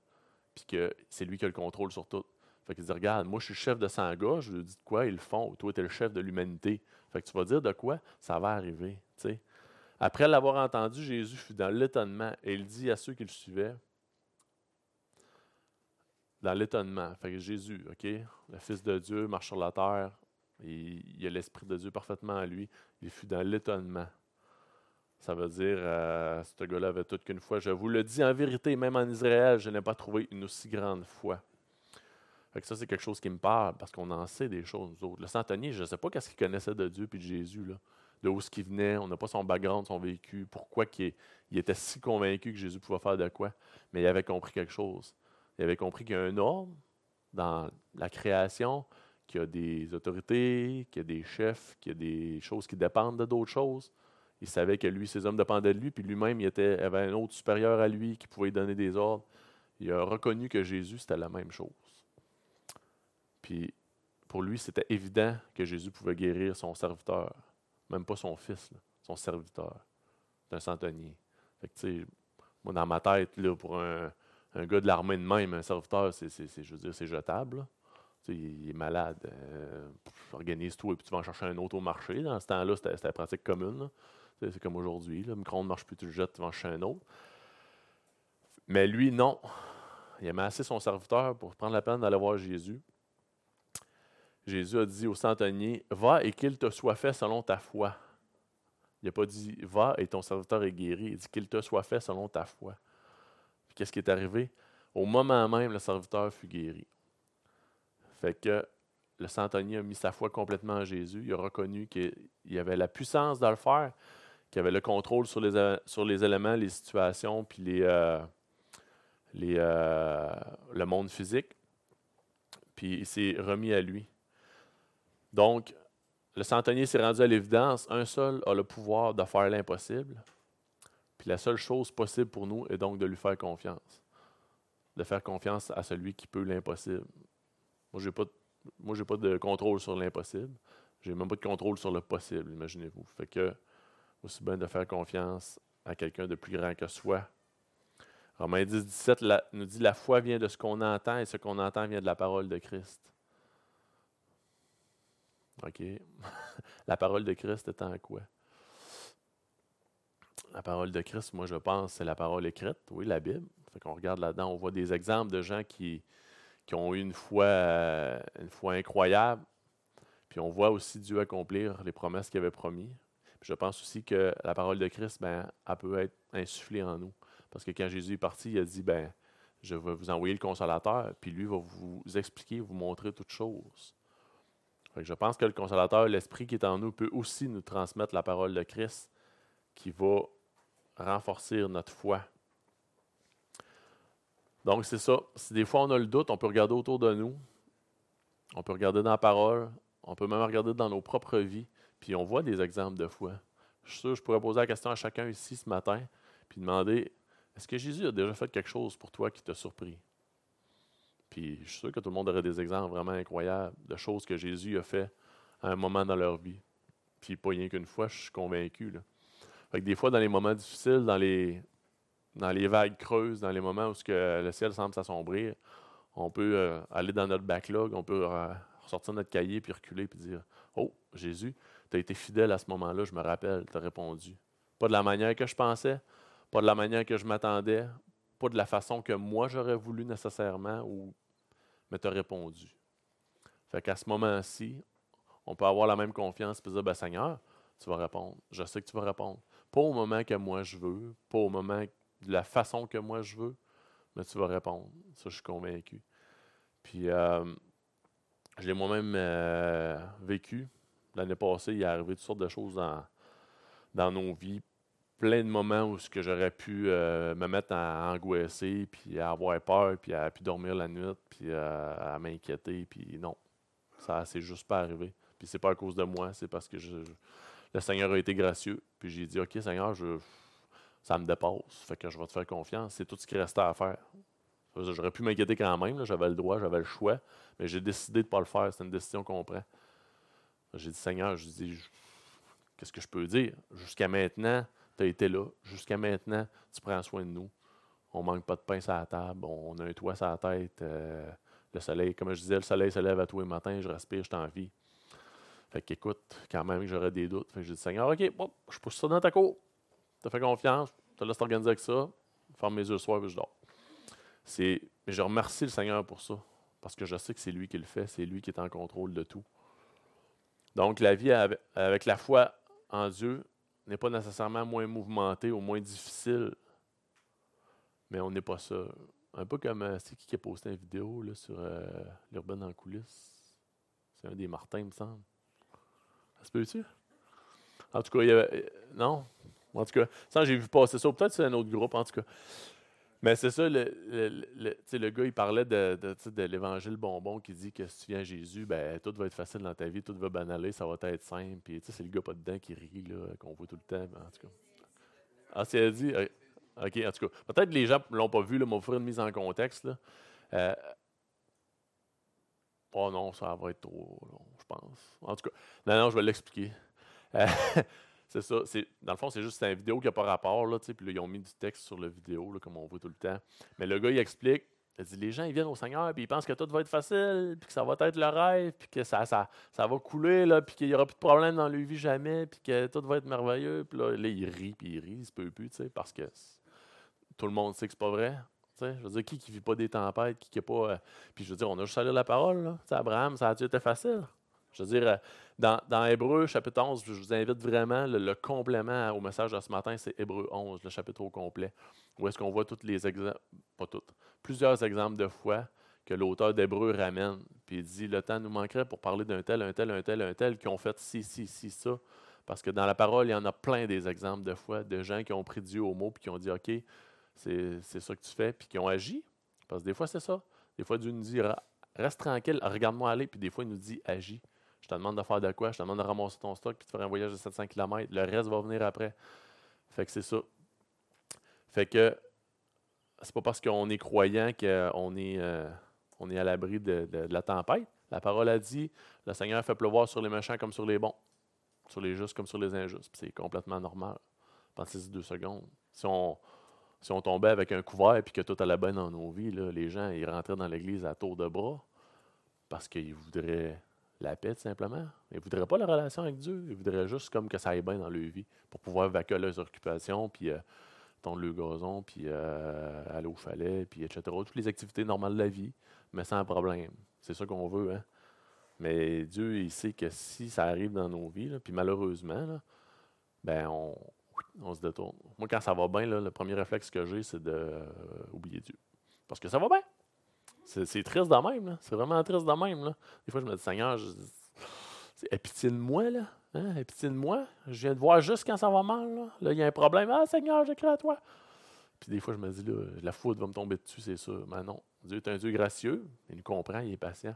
puis que c'est lui qui a le contrôle sur tout. Fait qu'il dit Regarde, moi, je suis chef de 100 gars, je lui dis de quoi ils le font. Toi, tu es le chef de l'humanité. Fait que tu vas dire de quoi? Ça va arriver. Après l'avoir entendu, Jésus fut dans l'étonnement et il dit à ceux qui le suivaient dans l'étonnement. Fait que Jésus, OK, le Fils de Dieu marche sur la terre, et il a l'Esprit de Dieu parfaitement en lui. Il fut dans l'étonnement. Ça veut dire, euh, ce gars-là avait toute qu'une foi. Je vous le dis en vérité, même en Israël, je n'ai pas trouvé une aussi grande foi. Fait que ça, c'est quelque chose qui me parle, parce qu'on en sait des choses, nous autres. Le centenier, je ne sais pas qu'est-ce qu'il connaissait de Dieu et de Jésus, de où ce qu'il venait. On n'a pas son background, son vécu, pourquoi il, il était si convaincu que Jésus pouvait faire de quoi. Mais il avait compris quelque chose. Il avait compris qu'il y a un ordre dans la création, qu'il y a des autorités, qu'il y a des chefs, qu'il y a des choses qui dépendent de d'autres choses. Il savait que lui, ses hommes dépendaient de lui, puis lui-même, il était, avait un autre supérieur à lui qui pouvait lui donner des ordres. Il a reconnu que Jésus, c'était la même chose. Puis, pour lui, c'était évident que Jésus pouvait guérir son serviteur, même pas son fils, son serviteur. C'est un centenier. Fait que, moi, dans ma tête, là, pour un, gars de l'armée de même, un serviteur, c'est, je veux jetable. Il est malade. Euh, organise tout et puis tu vas en chercher un autre au marché. Dans ce temps-là, c'était, la pratique commune. C'est comme aujourd'hui. Le micro ne marche plus, tu le jettes, tu vas en chercher un autre. Mais lui, non. Il a assez son serviteur pour prendre la peine d'aller voir Jésus. Jésus a dit au centenier Va et qu'il te soit fait selon ta foi. Il n'a pas dit Va et ton serviteur est guéri. Il dit qu'il te soit fait selon ta foi qu'est-ce qui est arrivé? Au moment même, le serviteur fut guéri. Fait que le centenier a mis sa foi complètement en Jésus. Il a reconnu qu'il avait la puissance de le faire, qu'il avait le contrôle sur les, les éléments, les situations, puis euh, euh, le monde physique. Puis il s'est remis à lui. Donc, le centenier s'est rendu à l'évidence, un seul a le pouvoir de faire l'impossible. Puis la seule chose possible pour nous est donc de lui faire confiance. De faire confiance à celui qui peut l'impossible. Moi, je n'ai pas, pas de contrôle sur l'impossible. Je n'ai même pas de contrôle sur le possible, imaginez-vous. Fait que, aussi bien de faire confiance à quelqu'un de plus grand que soi. Romains 10, 17 nous dit La foi vient de ce qu'on entend et ce qu'on entend vient de la parole de Christ. OK. *laughs* la parole de Christ étant quoi? La parole de Christ, moi, je pense, c'est la parole écrite, oui, la Bible. Fait qu'on regarde là-dedans, on voit des exemples de gens qui, qui ont eu une foi, euh, une foi incroyable. Puis on voit aussi Dieu accomplir les promesses qu'il avait promis. je pense aussi que la parole de Christ, ben, elle peut être insufflée en nous. Parce que quand Jésus est parti, il a dit, ben, je vais vous envoyer le consolateur, puis lui va vous expliquer, vous montrer toutes choses je pense que le consolateur, l'Esprit qui est en nous, peut aussi nous transmettre la parole de Christ qui va renforcer notre foi. Donc, c'est ça. Si des fois on a le doute, on peut regarder autour de nous, on peut regarder dans la parole, on peut même regarder dans nos propres vies, puis on voit des exemples de foi. Je suis sûr que je pourrais poser la question à chacun ici ce matin, puis demander est-ce que Jésus a déjà fait quelque chose pour toi qui t'a surpris? Puis je suis sûr que tout le monde aurait des exemples vraiment incroyables de choses que Jésus a fait à un moment dans leur vie. Puis pas rien qu'une fois, je suis convaincu. Là. des fois, dans les moments difficiles, dans les, dans les vagues creuses, dans les moments où que le ciel semble s'assombrir, on peut euh, aller dans notre backlog, on peut euh, ressortir notre cahier, puis reculer, puis dire Oh, Jésus, tu as été fidèle à ce moment-là, je me rappelle, tu as répondu. Pas de la manière que je pensais, pas de la manière que je m'attendais, pas de la façon que moi j'aurais voulu nécessairement, ou, mais tu as répondu. Fait qu'à ce moment-ci, on peut avoir la même confiance et dire ben, Seigneur, tu vas répondre. Je sais que tu vas répondre. Pas au moment que moi je veux, pas au moment de la façon que moi je veux, mais tu vas répondre. Ça, je suis convaincu. Puis, euh, je l'ai moi-même euh, vécu. L'année passée, il est arrivé toutes sortes de choses dans, dans nos vies plein de moments où ce que j'aurais pu euh, me mettre à angoisser, puis à avoir peur, puis à plus dormir la nuit, puis à, m'inquiéter, puis non, ça c'est juste pas arrivé. Puis c'est pas à cause de moi, c'est parce que le Seigneur a été gracieux. Puis j'ai dit, OK, Seigneur, je, ça me dépasse, fait que je vais te faire confiance. C'est tout ce qui restait à faire. J'aurais pu m'inquiéter quand même, j'avais le droit, j'avais le choix, mais j'ai décidé de ne pas le faire. C'est une décision qu'on prend. J'ai dit, Seigneur, je dis, qu'est-ce que je peux dire? Jusqu'à maintenant, tu as été là. Jusqu'à maintenant, tu prends soin de nous. On manque pas de pain sur la table. On a un toit sur la tête. Euh, le soleil, comme je disais, le soleil se lève à tous les matins. Je respire, je t'en vis. Fait qu'écoute, quand même, j'aurais des doutes. Fait que j'ai dit, Seigneur, OK, bon, je pousse ça dans ta cour. Tu fait confiance. Tu te laisses t'organiser avec ça. Ferme mes yeux le soir et je dors. C'est, je remercie le Seigneur pour ça. Parce que je sais que c'est lui qui le fait. C'est lui qui est en contrôle de tout. Donc, la vie avec la foi en Dieu, n'est pas nécessairement moins mouvementé ou moins difficile, mais on n'est pas ça. Un peu comme, euh, c'est qui qui a posté une vidéo là, sur euh, l'urbaine en coulisses? C'est un des Martins, il me semble. Ça se peut-tu? En tout cas, il y avait, euh, non? En tout cas, ça, j'ai vu passer ça. Peut-être c'est un autre groupe, en tout cas. Mais c'est ça, le, le, gars, il parlait de, de, l'évangile bonbon qui dit que si tu viens à Jésus, ben, tout va être facile dans ta vie, tout va banaler, ça va être simple. Puis, c'est le gars pas dedans qui rit, qu'on voit tout le temps. En tout cas. Ah, c'est dit? OK, en tout cas. Peut-être que les gens ne l'ont pas vu, là, faire une mise en contexte. Là. Euh, oh non, ça va être trop long, je pense. En tout cas, non, non, je vais l'expliquer. Euh, *laughs* c'est ça. Dans le fond, c'est juste une vidéo qui n'a pas rapport. Là, puis ils ont mis du texte sur la vidéo, comme on voit tout le temps. Mais le gars, il explique. Il dit Les gens, ils viennent au Seigneur, puis ils pensent que tout va être facile, puis que ça va être le rêve, puis que ça, ça, ça va couler, là, puis qu'il n'y aura plus de problème dans leur vie jamais, puis que tout va être merveilleux. Puis là, là il rit, puis il rit, il se peut plus, parce que tout le monde sait que c'est pas vrai. je veux dire, qui qui vit pas des tempêtes, qui qui pas. Euh, puis je veux dire, on a juste à lire la parole. Là. Abraham, ça a été facile? Je veux dire, euh, dans, dans Hébreu, chapitre 11, je vous invite vraiment, le, complément au message de ce matin, c'est Hébreu 11, le chapitre au complet, où est-ce qu'on voit tous les exemples, pas toutes, plusieurs exemples de foi que l'auteur d'Hébreu ramène. Puis il dit, le temps nous manquerait pour parler d'un tel, un tel, un tel, un tel, qui ont fait ci, ci, ci, ça. Parce que dans la parole, il y en a plein des exemples de foi, de gens qui ont pris Dieu au mot, puis qui ont dit, OK, c'est ça que tu fais, puis qui ont agi. Parce que des fois, c'est ça. Des fois, Dieu nous dit, reste tranquille, regarde-moi aller, puis des fois, il nous dit, agis. Je te demande de faire de quoi? Je te demande de ramasser ton stock puis de faire un voyage de 700 km. Le reste va venir après. Fait que c'est ça. Fait que c'est pas parce qu'on est croyant qu'on est, euh, on est à l'abri de, la tempête. La parole a dit le Seigneur fait pleuvoir sur les méchants comme sur les bons, sur les justes comme sur les injustes. C'est complètement normal. Pensez-y deux secondes. Si on, si on tombait avec un couvert et que tout allait bien dans nos vies, les gens ils rentraient dans l'église à tour de bras parce qu'ils voudraient la paix, tout simplement. Ils ne voudraient pas la relation avec Dieu. Ils voudraient juste comme que ça aille bien dans leur vie pour pouvoir vaquer leurs occupations, puis euh, tondre le gazon, puis euh, aller au chalet, puis etc. Toutes les activités normales de la vie, mais sans problème. C'est ça qu'on veut. Hein? Mais Dieu, il sait que si ça arrive dans nos vies, puis malheureusement, ben on, se détourne. Moi, quand ça va bien, le premier réflexe que j'ai, c'est d'oublier euh, Dieu. Parce que ça va bien. C'est triste de même, C'est vraiment triste de même, là. Des fois, je me dis, Seigneur, aie pitié de moi, là. Hein? Aie pitié de moi. Je viens de voir juste quand ça va mal, là. Là, il y a un problème. Ah, Seigneur, j'écris à toi. Puis des fois, je me dis, là, la foudre va me tomber dessus, c'est sûr. Mais non. Dieu est un Dieu gracieux. Il nous comprend, il est patient.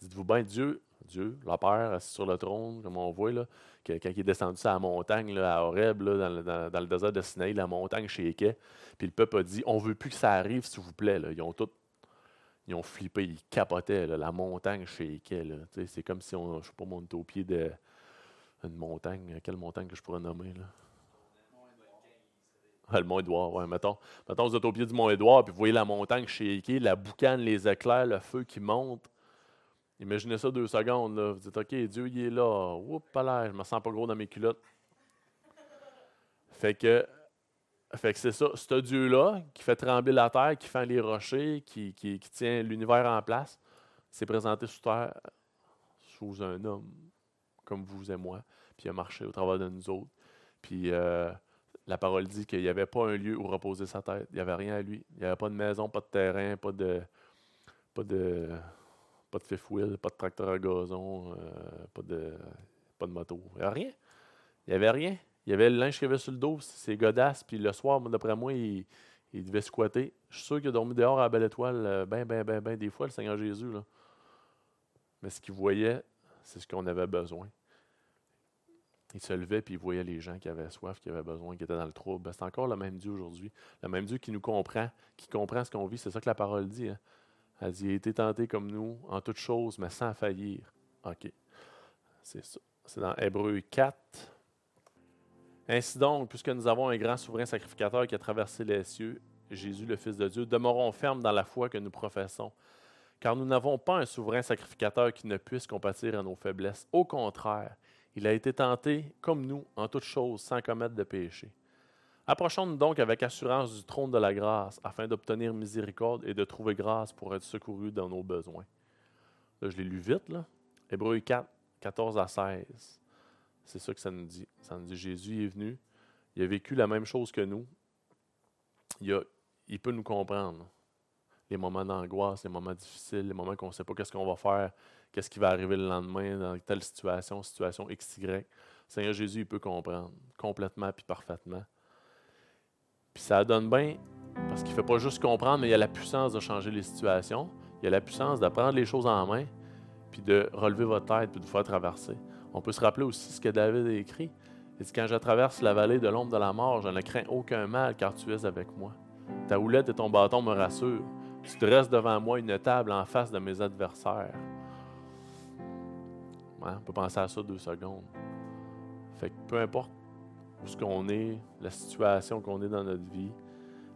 Dites-vous bien, Dieu, Dieu, le Père, assis sur le trône, comme on voit, là, quand il est descendu sur la montagne, là, à Horeb, là, dans, le, désert de Sinaï, la montagne chez Puis le peuple a dit On veut plus que ça arrive, s'il vous plaît. Ils ont tout ils ont flippé, ils capotaient. la montagne shakeait. C'est comme si on, je sais pas, montait au pied de une montagne. Quelle montagne que je pourrais nommer? Là? Le Mont Édouard, oui. Mettons, mettons, vous êtes au pied du Mont Édouard, puis vous voyez la montagne shaker, la boucane, les éclairs, le feu qui monte. Imaginez ça deux secondes. Là. Vous dites, OK, Dieu, il est là. Oups, l'air, je me sens pas gros dans mes culottes. Fait que fait que c'est ça, ce Dieu-là qui fait trembler la terre, qui fait les rochers, qui, tient l'univers en place, s'est présenté sous terre sous un homme comme vous et moi, puis il a marché au travers de nous autres. Puis euh, la parole dit qu'il n'y avait pas un lieu où reposer sa tête. Il n'y avait rien à lui. Il n'y avait pas de maison, pas de terrain, pas de pas de pas de fifth wheel, pas de tracteur à gazon, euh, pas de pas de moto. Il n'y avait rien. Il n'y avait rien. Il y avait le linge qu'il avait sur le dos, c'est godasses. Puis le soir, d'après moi, il, devait squatter. Je suis sûr qu'il a dormi dehors à belle étoile, ben, ben, ben, ben, des fois, le Seigneur Jésus. Là. Mais ce qu'il voyait, c'est ce qu'on avait besoin. Il se levait puis il voyait les gens qui avaient soif, qui avaient besoin, qui étaient dans le trouble. Ben, c'est encore le même Dieu aujourd'hui. Le même Dieu qui nous comprend, qui comprend ce qu'on vit. C'est ça que la parole dit. Hein. Elle dit Il a été tenté comme nous, en toutes choses, mais sans faillir. OK. C'est ça. C'est dans Hébreu 4. Ainsi donc, puisque nous avons un grand souverain sacrificateur qui a traversé les cieux, Jésus le Fils de Dieu, demeurons fermes dans la foi que nous professons, car nous n'avons pas un souverain sacrificateur qui ne puisse compatir à nos faiblesses. Au contraire, il a été tenté comme nous en toutes choses sans commettre de péché. Approchons-nous donc avec assurance du trône de la grâce afin d'obtenir miséricorde et de trouver grâce pour être secourus dans nos besoins. Je l'ai lu vite, là. Hébreu 4, 14 à 16. C'est ça que ça nous dit. Ça nous dit Jésus est venu, il a vécu la même chose que nous. Il, peut nous comprendre. Les moments d'angoisse, les moments difficiles, les moments qu'on ne sait pas qu'est-ce qu'on va faire, qu'est-ce qui va arriver le lendemain dans telle situation, situation XY. Seigneur Jésus, il peut comprendre complètement puis parfaitement. Puis ça donne bien parce qu'il ne fait pas juste comprendre, mais il a la puissance de changer les situations. Il a la puissance de prendre les choses en main, puis de relever votre tête, puis de vous faire traverser. On peut se rappeler aussi ce que David a écrit. Il dit Quand je traverse la vallée de l'ombre de la mort, je ne crains aucun mal car tu es avec moi. Ta houlette et ton bâton me rassurent. Tu dresses devant moi une table en face de mes adversaires. on peut penser à ça deux secondes. Fait peu importe où ce qu'on est, la situation qu'on est dans notre vie,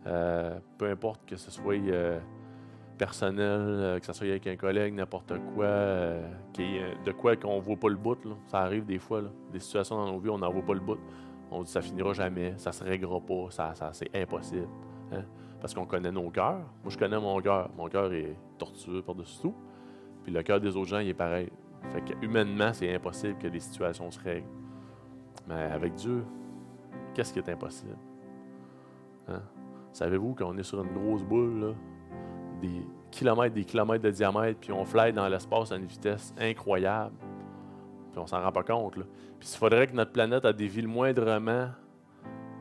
euh, peu importe que ce soit euh, personnel, euh, que ce soit avec un collègue, n'importe quoi, euh, de quoi qu'on ne voit pas le bout. Ça arrive des fois, des situations dans nos vies, on n'en voit pas le bout. On dit ça finira jamais, ça se réglera pas, ça c'est impossible. Hein. Parce qu'on connaît nos cœurs. Moi, je connais mon cœur. Mon cœur est tortueux par-dessus tout. Puis le cœur des autres gens, il est pareil. Fait que humainement, c'est impossible que les situations se règlent. Mais avec Dieu, qu'est-ce qui est impossible? Hein? Savez-vous qu'on est sur une grosse boule, là, des kilomètres, des kilomètres de diamètre, puis on fly dans l'espace à une vitesse incroyable, puis on s'en rend pas compte. Puis il faudrait que notre planète a dévie le moindrement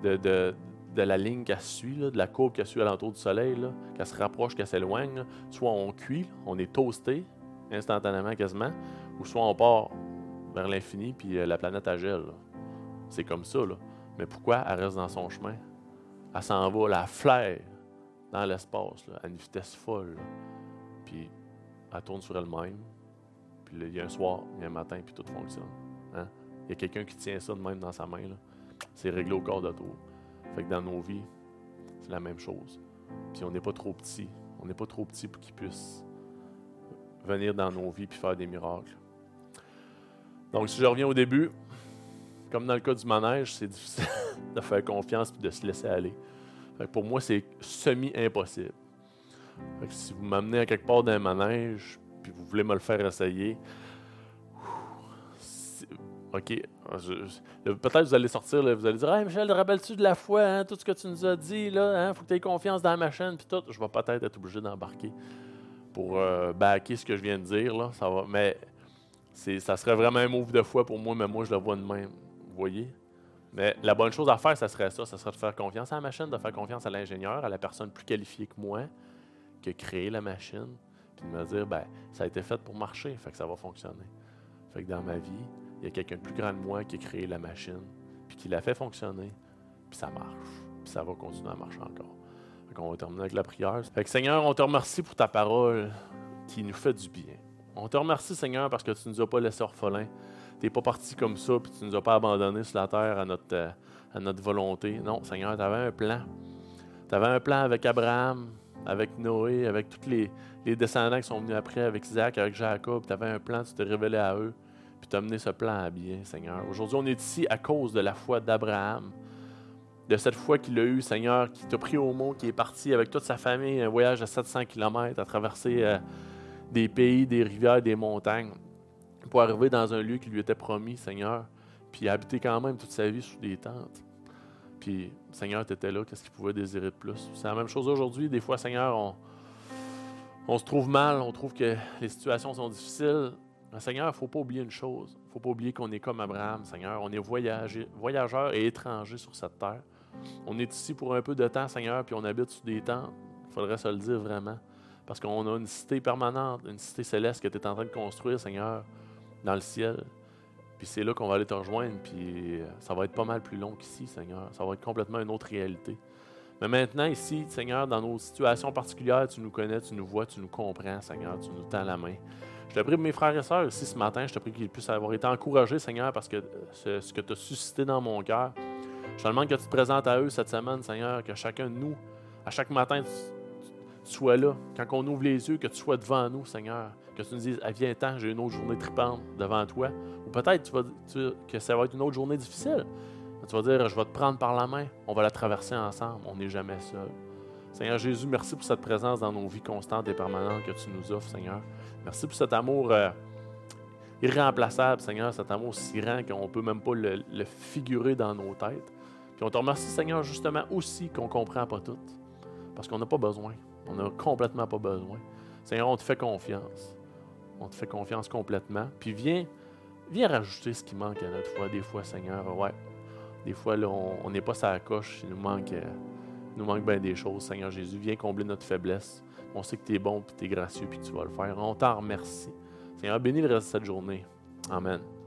de, de, la ligne qu'elle suit, de la courbe qu'elle suit alentour du Soleil, qu'elle se rapproche, qu'elle s'éloigne, soit on cuit, on est toasté instantanément quasiment, ou soit on part vers l'infini, puis euh, la planète elle gèle. C'est comme ça. Là. Mais pourquoi elle reste dans son chemin? Elle s'en va, la flaire dans l'espace, à une vitesse folle. Puis elle tourne sur elle-même. Puis il y a un soir, il y a un matin, puis tout fonctionne. Hein? Il y a quelqu'un qui tient ça de même dans sa main. C'est réglé au corps de tour. Fait que dans nos vies, c'est la même chose. Puis on n'est pas trop petit. On n'est pas trop petit pour qu'il puisse venir dans nos vies puis faire des miracles. Donc, si je reviens au début, comme dans le cas du manège, c'est difficile *laughs* de faire confiance et de se laisser aller. Pour moi, c'est semi-impossible. Si vous m'amenez à quelque part dans un manège, puis vous voulez me le faire essayer, OK, peut-être vous allez sortir, vous allez dire Hey Michel, te rappelles-tu de la foi, hein, tout ce que tu nous as dit, il hein, faut que tu aies confiance dans la machine, puis tout. Je vais peut-être être obligé d'embarquer pour euh, backer ce que je viens de dire. Là, ça va, mais ça serait vraiment un move de foi pour moi, mais moi, je le vois de même. Vous voyez? Mais la bonne chose à faire, ça serait ça. Ça serait de faire confiance à la machine, de faire confiance à l'ingénieur, à la personne plus qualifiée que moi qui a créé la machine, puis de me dire, ben, ça a été fait pour marcher, fait que ça va fonctionner. Fait que dans ma vie, il y a quelqu'un de plus grand que moi qui a créé la machine, puis qui l'a fait fonctionner, puis ça marche, puis ça va continuer à marcher encore. Fait on va terminer avec la prière. Fait que Seigneur, on te remercie pour ta parole qui nous fait du bien. On te remercie, Seigneur, parce que tu ne nous as pas laissés orphelins. Tu n'es pas parti comme ça, puis tu ne nous as pas abandonnés sur la terre à notre, euh, à notre volonté. Non, Seigneur, tu avais un plan. Tu avais un plan avec Abraham, avec Noé, avec tous les, les, descendants qui sont venus après, avec Isaac, avec Jacob. Tu avais un plan, tu t'es révélé à eux, puis tu as mené ce plan à bien, Seigneur. Aujourd'hui, on est ici à cause de la foi d'Abraham, de cette foi qu'il a eue, Seigneur, qui t'a pris au mot, qui est parti avec toute sa famille, un voyage de 700 km à traverser. Euh, des pays, des rivières, des montagnes, pour arriver dans un lieu qui lui était promis, Seigneur, puis habiter quand même toute sa vie sous des tentes. Puis, Seigneur, tu étais là, qu'est-ce qu'il pouvait désirer de plus? C'est la même chose aujourd'hui. Des fois, Seigneur, on, on se trouve mal, on trouve que les situations sont difficiles. Mais Seigneur, il ne faut pas oublier une chose. Il ne faut pas oublier qu'on est comme Abraham, Seigneur. On est voyageurs et étrangers sur cette terre. On est ici pour un peu de temps, Seigneur, puis on habite sous des tentes. Il faudrait se le dire vraiment. Parce qu'on a une cité permanente, une cité céleste que tu es en train de construire, Seigneur, dans le ciel. Puis c'est là qu'on va aller te rejoindre, puis euh, ça va être pas mal plus long qu'ici, Seigneur. Ça va être complètement une autre réalité. Mais maintenant, ici, Seigneur, dans nos situations particulières, tu nous connais, tu nous vois, tu nous comprends, Seigneur, tu nous tends la main. Je te prie mes frères et sœurs ici ce matin, je te prie qu'ils puissent avoir été encouragés, Seigneur, parce que euh, ce, que tu as suscité dans mon cœur, je te demande que tu te présentes à eux cette semaine, Seigneur, que chacun de nous, à chaque matin, sois là. Quand on ouvre les yeux, que tu sois devant nous, Seigneur. Que tu nous dises, ah, viens-t'en, j'ai une autre journée tripante devant toi. Ou peut-être que ça va être une autre journée difficile. Tu vas dire, je vais te prendre par la main, on va la traverser ensemble, on n'est jamais seul. Seigneur Jésus, merci pour cette présence dans nos vies constantes et permanentes que tu nous offres, Seigneur. Merci pour cet amour euh, irremplaçable, Seigneur, cet amour si grand qu'on ne peut même pas le, le, figurer dans nos têtes. Puis on te remercie, Seigneur, justement aussi qu'on ne comprend pas tout, parce qu'on n'a pas besoin. On n'a complètement pas besoin. Seigneur, on te fait confiance. On te fait confiance complètement. Puis viens, viens rajouter ce qui manque à notre foi. Des fois, Seigneur, ouais. Des fois, là, on n'est pas sa coche. Il nous manque, euh, nous manque bien des choses. Seigneur Jésus, viens combler notre faiblesse. On sait que tu es bon, puis tu es gracieux, puis tu vas le faire. On t'en remercie. Seigneur, bénis le reste de cette journée. Amen.